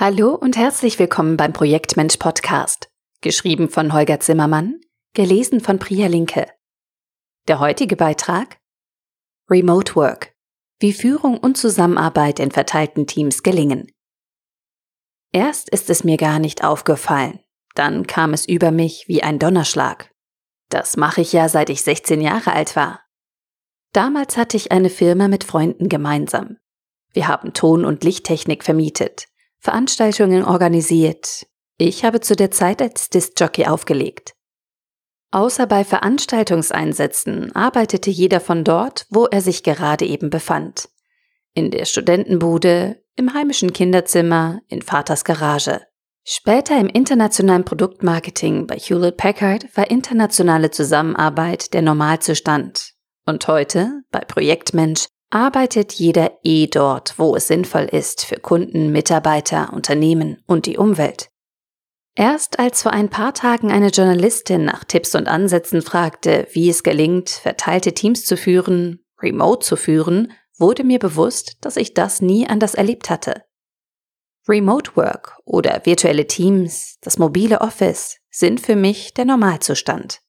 Hallo und herzlich willkommen beim Projektmensch Podcast. Geschrieben von Holger Zimmermann, gelesen von Priya Linke. Der heutige Beitrag Remote Work. Wie Führung und Zusammenarbeit in verteilten Teams gelingen. Erst ist es mir gar nicht aufgefallen, dann kam es über mich wie ein Donnerschlag. Das mache ich ja seit ich 16 Jahre alt war. Damals hatte ich eine Firma mit Freunden gemeinsam. Wir haben Ton- und Lichttechnik vermietet, Veranstaltungen organisiert. Ich habe zu der Zeit als Disc-Jockey aufgelegt. Außer bei Veranstaltungseinsätzen arbeitete jeder von dort, wo er sich gerade eben befand. In der Studentenbude, im heimischen Kinderzimmer, in Vaters Garage. Später im internationalen Produktmarketing bei Hewlett Packard war internationale Zusammenarbeit der Normalzustand. Und heute, bei Projektmensch, arbeitet jeder eh dort, wo es sinnvoll ist für Kunden, Mitarbeiter, Unternehmen und die Umwelt. Erst als vor ein paar Tagen eine Journalistin nach Tipps und Ansätzen fragte, wie es gelingt, verteilte Teams zu führen, remote zu führen, wurde mir bewusst, dass ich das nie anders erlebt hatte. Remote Work oder virtuelle Teams, das mobile Office sind für mich der Normalzustand.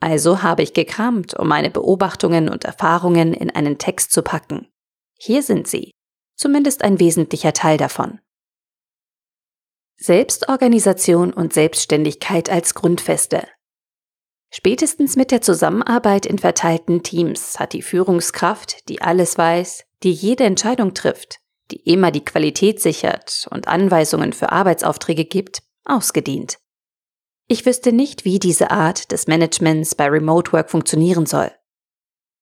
Also habe ich gekramt, um meine Beobachtungen und Erfahrungen in einen Text zu packen. Hier sind sie, zumindest ein wesentlicher Teil davon. Selbstorganisation und Selbstständigkeit als Grundfeste. Spätestens mit der Zusammenarbeit in verteilten Teams hat die Führungskraft, die alles weiß, die jede Entscheidung trifft, die immer die Qualität sichert und Anweisungen für Arbeitsaufträge gibt, ausgedient. Ich wüsste nicht, wie diese Art des Managements bei Remote Work funktionieren soll.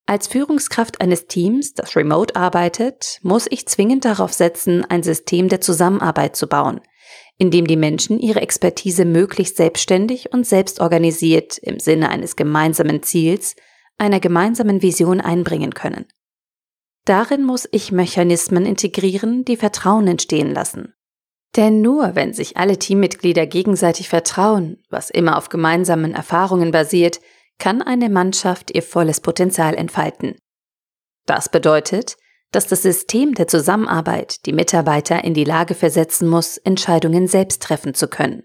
Als Führungskraft eines Teams, das remote arbeitet, muss ich zwingend darauf setzen, ein System der Zusammenarbeit zu bauen, in dem die Menschen ihre Expertise möglichst selbstständig und selbstorganisiert im Sinne eines gemeinsamen Ziels, einer gemeinsamen Vision einbringen können. Darin muss ich Mechanismen integrieren, die Vertrauen entstehen lassen. Denn nur wenn sich alle Teammitglieder gegenseitig vertrauen, was immer auf gemeinsamen Erfahrungen basiert, kann eine Mannschaft ihr volles Potenzial entfalten. Das bedeutet, dass das System der Zusammenarbeit die Mitarbeiter in die Lage versetzen muss, Entscheidungen selbst treffen zu können,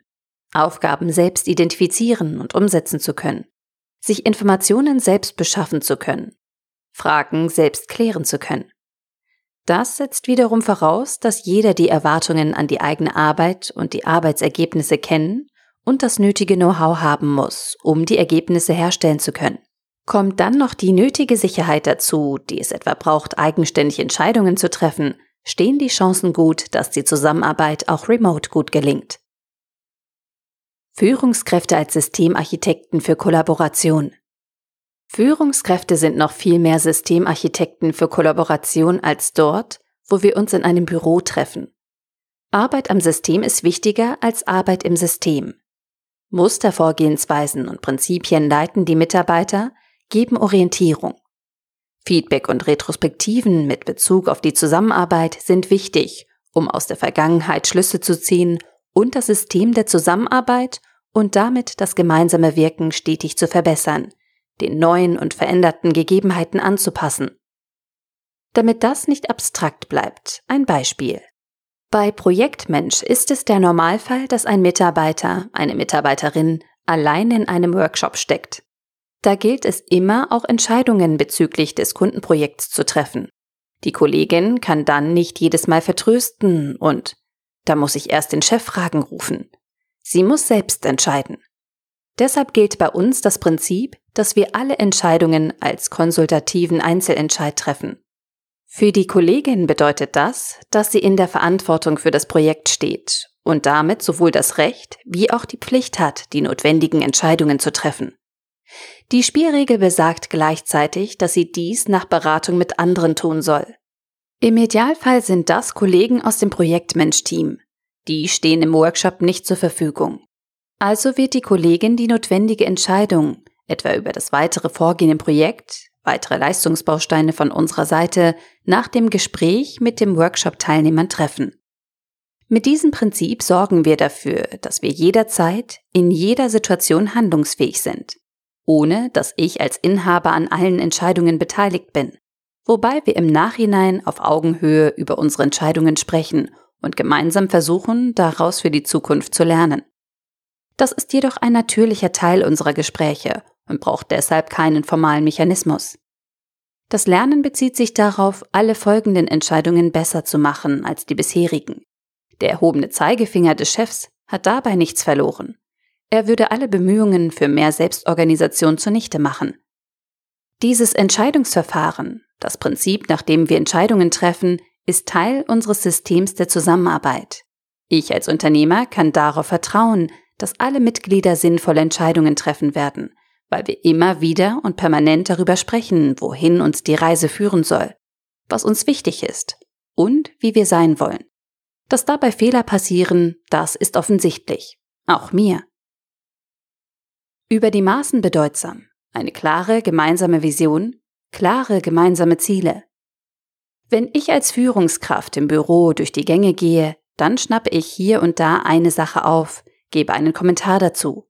Aufgaben selbst identifizieren und umsetzen zu können, sich Informationen selbst beschaffen zu können, Fragen selbst klären zu können. Das setzt wiederum voraus, dass jeder die Erwartungen an die eigene Arbeit und die Arbeitsergebnisse kennen und das nötige Know-how haben muss, um die Ergebnisse herstellen zu können. Kommt dann noch die nötige Sicherheit dazu, die es etwa braucht, eigenständig Entscheidungen zu treffen, stehen die Chancen gut, dass die Zusammenarbeit auch remote gut gelingt. Führungskräfte als Systemarchitekten für Kollaboration. Führungskräfte sind noch viel mehr Systemarchitekten für Kollaboration als dort, wo wir uns in einem Büro treffen. Arbeit am System ist wichtiger als Arbeit im System. Mustervorgehensweisen und Prinzipien leiten die Mitarbeiter, geben Orientierung. Feedback und Retrospektiven mit Bezug auf die Zusammenarbeit sind wichtig, um aus der Vergangenheit Schlüsse zu ziehen und das System der Zusammenarbeit und damit das gemeinsame Wirken stetig zu verbessern, den neuen und veränderten Gegebenheiten anzupassen. Damit das nicht abstrakt bleibt, ein Beispiel. Bei Projektmensch ist es der Normalfall, dass ein Mitarbeiter, eine Mitarbeiterin allein in einem Workshop steckt. Da gilt es immer, auch Entscheidungen bezüglich des Kundenprojekts zu treffen. Die Kollegin kann dann nicht jedes Mal vertrösten und da muss ich erst den Chef fragen rufen. Sie muss selbst entscheiden. Deshalb gilt bei uns das Prinzip, dass wir alle Entscheidungen als konsultativen Einzelentscheid treffen. Für die Kollegin bedeutet das, dass sie in der Verantwortung für das Projekt steht und damit sowohl das Recht wie auch die Pflicht hat, die notwendigen Entscheidungen zu treffen. Die Spielregel besagt gleichzeitig, dass sie dies nach Beratung mit anderen tun soll. Im Idealfall sind das Kollegen aus dem Projektmensch-Team. Die stehen im Workshop nicht zur Verfügung. Also wird die Kollegin die notwendige Entscheidung, etwa über das weitere Vorgehen im Projekt, weitere Leistungsbausteine von unserer Seite, nach dem Gespräch mit dem Workshop-Teilnehmern treffen. Mit diesem Prinzip sorgen wir dafür, dass wir jederzeit, in jeder Situation handlungsfähig sind, ohne dass ich als Inhaber an allen Entscheidungen beteiligt bin, wobei wir im Nachhinein auf Augenhöhe über unsere Entscheidungen sprechen und gemeinsam versuchen, daraus für die Zukunft zu lernen. Das ist jedoch ein natürlicher Teil unserer Gespräche und braucht deshalb keinen formalen Mechanismus. Das Lernen bezieht sich darauf, alle folgenden Entscheidungen besser zu machen als die bisherigen. Der erhobene Zeigefinger des Chefs hat dabei nichts verloren. Er würde alle Bemühungen für mehr Selbstorganisation zunichte machen. Dieses Entscheidungsverfahren, das Prinzip, nach dem wir Entscheidungen treffen, ist Teil unseres Systems der Zusammenarbeit. Ich als Unternehmer kann darauf vertrauen, dass alle Mitglieder sinnvolle Entscheidungen treffen werden weil wir immer wieder und permanent darüber sprechen, wohin uns die Reise führen soll, was uns wichtig ist und wie wir sein wollen. Dass dabei Fehler passieren, das ist offensichtlich, auch mir. Über die Maßen bedeutsam, eine klare gemeinsame Vision, klare gemeinsame Ziele. Wenn ich als Führungskraft im Büro durch die Gänge gehe, dann schnappe ich hier und da eine Sache auf, gebe einen Kommentar dazu,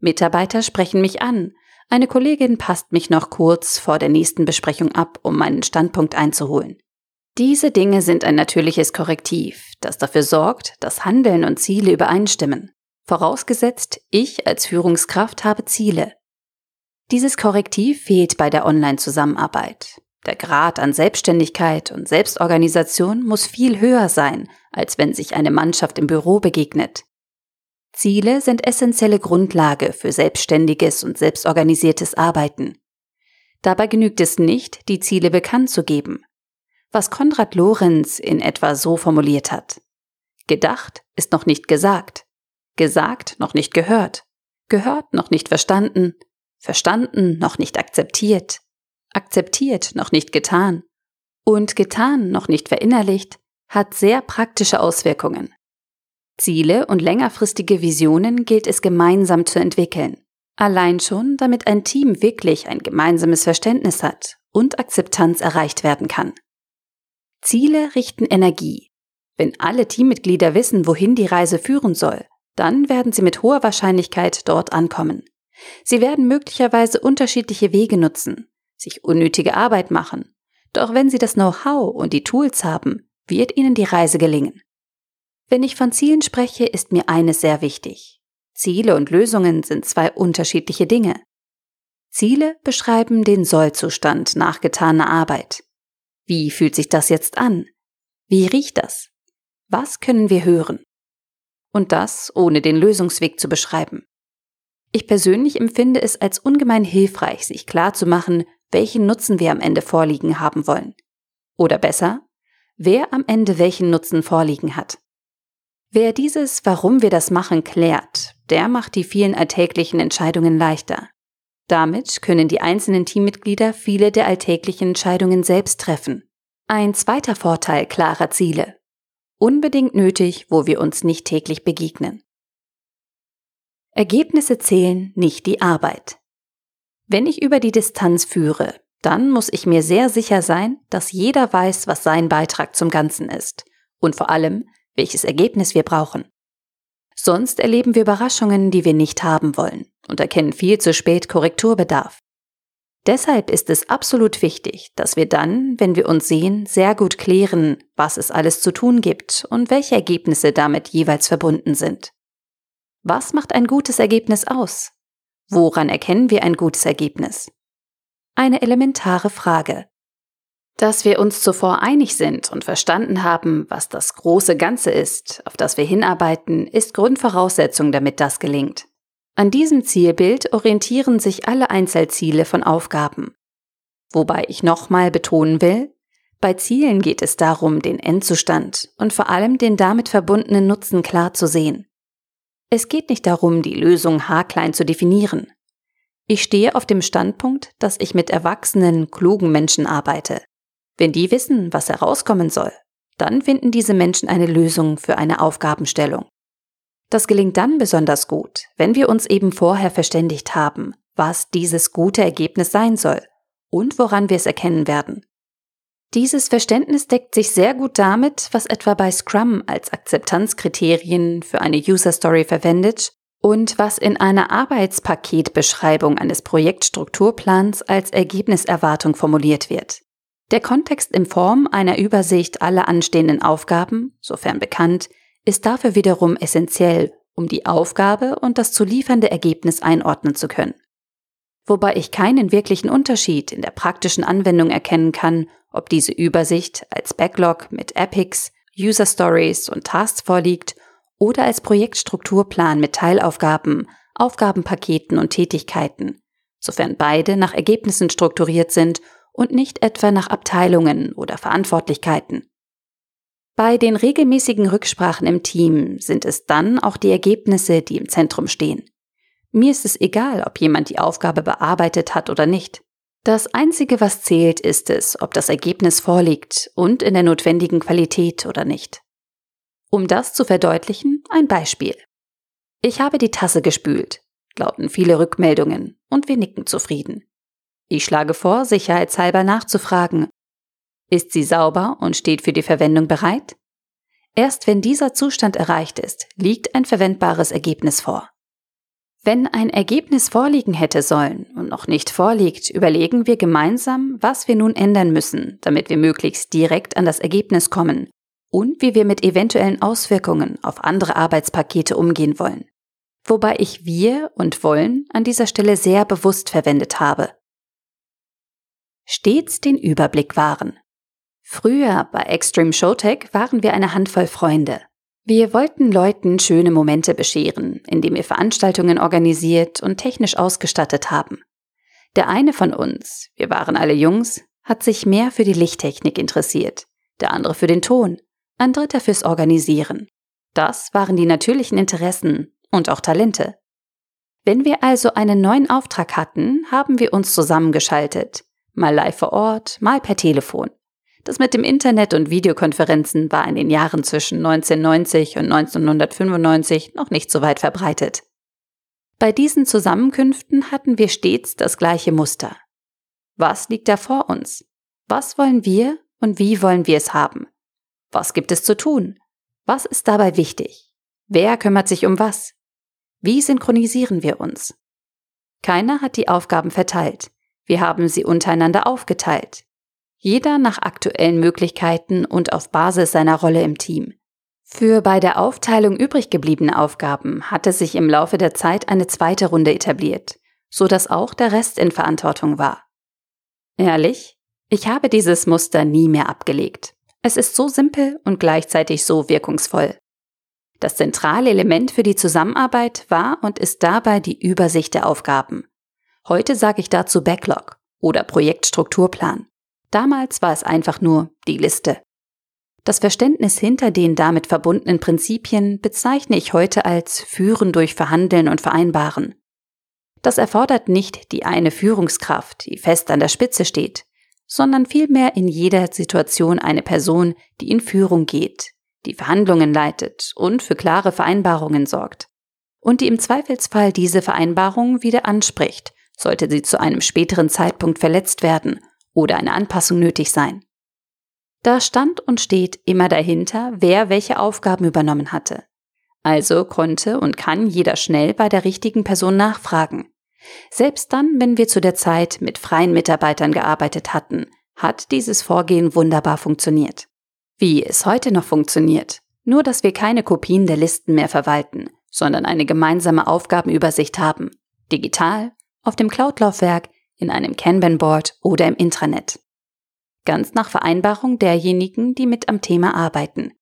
Mitarbeiter sprechen mich an. Eine Kollegin passt mich noch kurz vor der nächsten Besprechung ab, um meinen Standpunkt einzuholen. Diese Dinge sind ein natürliches Korrektiv, das dafür sorgt, dass Handeln und Ziele übereinstimmen. Vorausgesetzt, ich als Führungskraft habe Ziele. Dieses Korrektiv fehlt bei der Online-Zusammenarbeit. Der Grad an Selbstständigkeit und Selbstorganisation muss viel höher sein, als wenn sich eine Mannschaft im Büro begegnet. Ziele sind essentielle Grundlage für selbstständiges und selbstorganisiertes Arbeiten. Dabei genügt es nicht, die Ziele bekannt zu geben. Was Konrad Lorenz in etwa so formuliert hat. Gedacht ist noch nicht gesagt. Gesagt noch nicht gehört. Gehört noch nicht verstanden. Verstanden noch nicht akzeptiert. Akzeptiert noch nicht getan. Und getan noch nicht verinnerlicht hat sehr praktische Auswirkungen. Ziele und längerfristige Visionen gilt es gemeinsam zu entwickeln. Allein schon, damit ein Team wirklich ein gemeinsames Verständnis hat und Akzeptanz erreicht werden kann. Ziele richten Energie. Wenn alle Teammitglieder wissen, wohin die Reise führen soll, dann werden sie mit hoher Wahrscheinlichkeit dort ankommen. Sie werden möglicherweise unterschiedliche Wege nutzen, sich unnötige Arbeit machen. Doch wenn sie das Know-how und die Tools haben, wird ihnen die Reise gelingen. Wenn ich von Zielen spreche, ist mir eines sehr wichtig. Ziele und Lösungen sind zwei unterschiedliche Dinge. Ziele beschreiben den Sollzustand nach getaner Arbeit. Wie fühlt sich das jetzt an? Wie riecht das? Was können wir hören? Und das ohne den Lösungsweg zu beschreiben. Ich persönlich empfinde es als ungemein hilfreich, sich klar zu machen, welchen Nutzen wir am Ende vorliegen haben wollen. Oder besser, wer am Ende welchen Nutzen vorliegen hat. Wer dieses, warum wir das machen, klärt, der macht die vielen alltäglichen Entscheidungen leichter. Damit können die einzelnen Teammitglieder viele der alltäglichen Entscheidungen selbst treffen. Ein zweiter Vorteil klarer Ziele. Unbedingt nötig, wo wir uns nicht täglich begegnen. Ergebnisse zählen, nicht die Arbeit. Wenn ich über die Distanz führe, dann muss ich mir sehr sicher sein, dass jeder weiß, was sein Beitrag zum Ganzen ist und vor allem, welches Ergebnis wir brauchen. Sonst erleben wir Überraschungen, die wir nicht haben wollen und erkennen viel zu spät Korrekturbedarf. Deshalb ist es absolut wichtig, dass wir dann, wenn wir uns sehen, sehr gut klären, was es alles zu tun gibt und welche Ergebnisse damit jeweils verbunden sind. Was macht ein gutes Ergebnis aus? Woran erkennen wir ein gutes Ergebnis? Eine elementare Frage, dass wir uns zuvor einig sind und verstanden haben, was das große Ganze ist, auf das wir hinarbeiten, ist Grundvoraussetzung, damit das gelingt. An diesem Zielbild orientieren sich alle Einzelziele von Aufgaben. Wobei ich nochmal betonen will, bei Zielen geht es darum, den Endzustand und vor allem den damit verbundenen Nutzen klar zu sehen. Es geht nicht darum, die Lösung haarklein zu definieren. Ich stehe auf dem Standpunkt, dass ich mit erwachsenen, klugen Menschen arbeite. Wenn die wissen, was herauskommen soll, dann finden diese Menschen eine Lösung für eine Aufgabenstellung. Das gelingt dann besonders gut, wenn wir uns eben vorher verständigt haben, was dieses gute Ergebnis sein soll und woran wir es erkennen werden. Dieses Verständnis deckt sich sehr gut damit, was etwa bei Scrum als Akzeptanzkriterien für eine User Story verwendet und was in einer Arbeitspaketbeschreibung eines Projektstrukturplans als Ergebniserwartung formuliert wird. Der Kontext in Form einer Übersicht aller anstehenden Aufgaben, sofern bekannt, ist dafür wiederum essentiell, um die Aufgabe und das zu liefernde Ergebnis einordnen zu können. Wobei ich keinen wirklichen Unterschied in der praktischen Anwendung erkennen kann, ob diese Übersicht als Backlog mit Epics, User Stories und Tasks vorliegt oder als Projektstrukturplan mit Teilaufgaben, Aufgabenpaketen und Tätigkeiten, sofern beide nach Ergebnissen strukturiert sind und nicht etwa nach Abteilungen oder Verantwortlichkeiten. Bei den regelmäßigen Rücksprachen im Team sind es dann auch die Ergebnisse, die im Zentrum stehen. Mir ist es egal, ob jemand die Aufgabe bearbeitet hat oder nicht. Das Einzige, was zählt, ist es, ob das Ergebnis vorliegt und in der notwendigen Qualität oder nicht. Um das zu verdeutlichen, ein Beispiel. Ich habe die Tasse gespült, lauten viele Rückmeldungen, und wir nicken zufrieden. Ich schlage vor, sicherheitshalber nachzufragen, ist sie sauber und steht für die Verwendung bereit? Erst wenn dieser Zustand erreicht ist, liegt ein verwendbares Ergebnis vor. Wenn ein Ergebnis vorliegen hätte sollen und noch nicht vorliegt, überlegen wir gemeinsam, was wir nun ändern müssen, damit wir möglichst direkt an das Ergebnis kommen und wie wir mit eventuellen Auswirkungen auf andere Arbeitspakete umgehen wollen. Wobei ich wir und wollen an dieser Stelle sehr bewusst verwendet habe. Stets den Überblick wahren. Früher bei Extreme Showtech waren wir eine Handvoll Freunde. Wir wollten Leuten schöne Momente bescheren, indem wir Veranstaltungen organisiert und technisch ausgestattet haben. Der eine von uns, wir waren alle Jungs, hat sich mehr für die Lichttechnik interessiert, der andere für den Ton, ein dritter fürs Organisieren. Das waren die natürlichen Interessen und auch Talente. Wenn wir also einen neuen Auftrag hatten, haben wir uns zusammengeschaltet, mal live vor Ort, mal per Telefon. Das mit dem Internet und Videokonferenzen war in den Jahren zwischen 1990 und 1995 noch nicht so weit verbreitet. Bei diesen Zusammenkünften hatten wir stets das gleiche Muster. Was liegt da vor uns? Was wollen wir und wie wollen wir es haben? Was gibt es zu tun? Was ist dabei wichtig? Wer kümmert sich um was? Wie synchronisieren wir uns? Keiner hat die Aufgaben verteilt. Wir haben sie untereinander aufgeteilt jeder nach aktuellen Möglichkeiten und auf Basis seiner Rolle im Team. Für bei der Aufteilung übrig gebliebene Aufgaben hatte sich im Laufe der Zeit eine zweite Runde etabliert, so dass auch der Rest in Verantwortung war. Ehrlich, ich habe dieses Muster nie mehr abgelegt. Es ist so simpel und gleichzeitig so wirkungsvoll. Das zentrale Element für die Zusammenarbeit war und ist dabei die Übersicht der Aufgaben. Heute sage ich dazu Backlog oder Projektstrukturplan. Damals war es einfach nur die Liste. Das Verständnis hinter den damit verbundenen Prinzipien bezeichne ich heute als Führen durch Verhandeln und Vereinbaren. Das erfordert nicht die eine Führungskraft, die fest an der Spitze steht, sondern vielmehr in jeder Situation eine Person, die in Führung geht, die Verhandlungen leitet und für klare Vereinbarungen sorgt und die im Zweifelsfall diese Vereinbarungen wieder anspricht, sollte sie zu einem späteren Zeitpunkt verletzt werden oder eine Anpassung nötig sein. Da stand und steht immer dahinter, wer welche Aufgaben übernommen hatte. Also konnte und kann jeder schnell bei der richtigen Person nachfragen. Selbst dann, wenn wir zu der Zeit mit freien Mitarbeitern gearbeitet hatten, hat dieses Vorgehen wunderbar funktioniert. Wie es heute noch funktioniert, nur dass wir keine Kopien der Listen mehr verwalten, sondern eine gemeinsame Aufgabenübersicht haben, digital, auf dem Cloud-Laufwerk, in einem Kanban-Board oder im Intranet. Ganz nach Vereinbarung derjenigen, die mit am Thema arbeiten.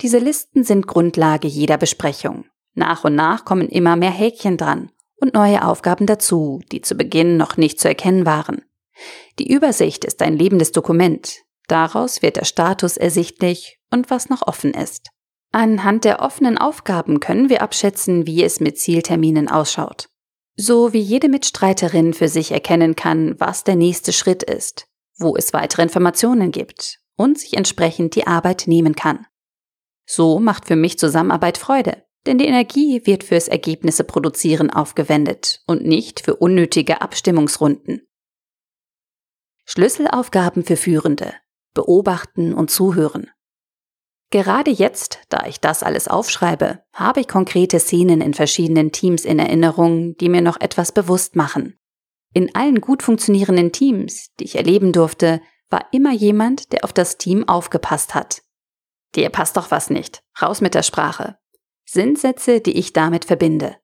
Diese Listen sind Grundlage jeder Besprechung. Nach und nach kommen immer mehr Häkchen dran und neue Aufgaben dazu, die zu Beginn noch nicht zu erkennen waren. Die Übersicht ist ein lebendes Dokument. Daraus wird der Status ersichtlich und was noch offen ist. Anhand der offenen Aufgaben können wir abschätzen, wie es mit Zielterminen ausschaut. So wie jede Mitstreiterin für sich erkennen kann, was der nächste Schritt ist, wo es weitere Informationen gibt und sich entsprechend die Arbeit nehmen kann. So macht für mich Zusammenarbeit Freude, denn die Energie wird fürs Ergebnisse produzieren aufgewendet und nicht für unnötige Abstimmungsrunden. Schlüsselaufgaben für Führende. Beobachten und zuhören. Gerade jetzt, da ich das alles aufschreibe, habe ich konkrete Szenen in verschiedenen Teams in Erinnerung, die mir noch etwas bewusst machen. In allen gut funktionierenden Teams, die ich erleben durfte, war immer jemand, der auf das Team aufgepasst hat. Dir passt doch was nicht. Raus mit der Sprache. Sind Sätze, die ich damit verbinde.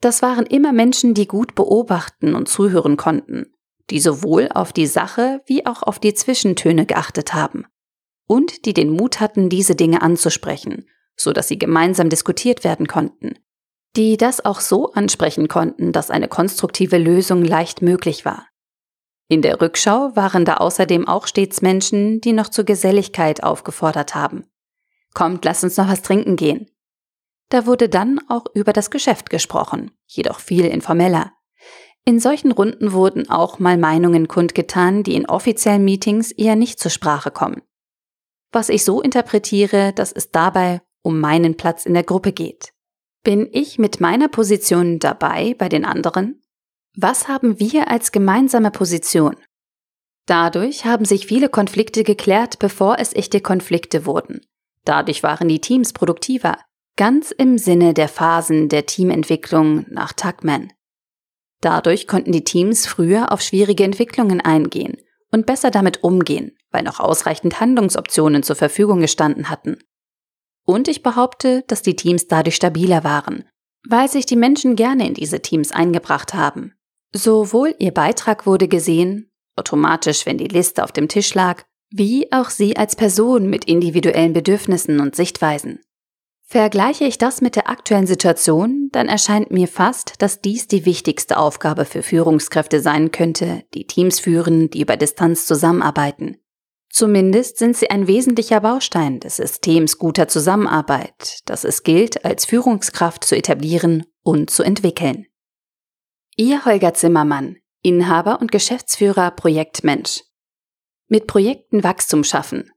Das waren immer Menschen, die gut beobachten und zuhören konnten, die sowohl auf die Sache wie auch auf die Zwischentöne geachtet haben und die den Mut hatten, diese Dinge anzusprechen, so dass sie gemeinsam diskutiert werden konnten, die das auch so ansprechen konnten, dass eine konstruktive Lösung leicht möglich war. In der Rückschau waren da außerdem auch stets Menschen, die noch zur Geselligkeit aufgefordert haben. Kommt, lass uns noch was trinken gehen. Da wurde dann auch über das Geschäft gesprochen, jedoch viel informeller. In solchen Runden wurden auch mal Meinungen kundgetan, die in offiziellen Meetings eher nicht zur Sprache kommen. Was ich so interpretiere, dass es dabei um meinen Platz in der Gruppe geht. Bin ich mit meiner Position dabei bei den anderen? Was haben wir als gemeinsame Position? Dadurch haben sich viele Konflikte geklärt, bevor es echte Konflikte wurden. Dadurch waren die Teams produktiver, ganz im Sinne der Phasen der Teamentwicklung nach Tuckman. Dadurch konnten die Teams früher auf schwierige Entwicklungen eingehen und besser damit umgehen, weil noch ausreichend Handlungsoptionen zur Verfügung gestanden hatten. Und ich behaupte, dass die Teams dadurch stabiler waren, weil sich die Menschen gerne in diese Teams eingebracht haben. Sowohl ihr Beitrag wurde gesehen, automatisch, wenn die Liste auf dem Tisch lag, wie auch sie als Person mit individuellen Bedürfnissen und Sichtweisen. Vergleiche ich das mit der aktuellen Situation, dann erscheint mir fast, dass dies die wichtigste Aufgabe für Führungskräfte sein könnte, die Teams führen, die über Distanz zusammenarbeiten. Zumindest sind sie ein wesentlicher Baustein des Systems guter Zusammenarbeit, das es gilt, als Führungskraft zu etablieren und zu entwickeln. Ihr Holger Zimmermann, Inhaber und Geschäftsführer Projektmensch. Mit Projekten Wachstum schaffen.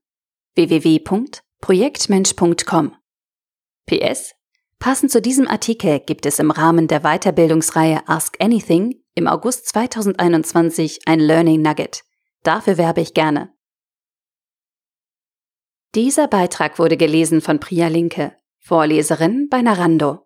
www.projektmensch.com. PS. Passend zu diesem Artikel gibt es im Rahmen der Weiterbildungsreihe Ask Anything im August 2021 ein Learning Nugget. Dafür werbe ich gerne. Dieser Beitrag wurde gelesen von Priya Linke, Vorleserin bei Narando.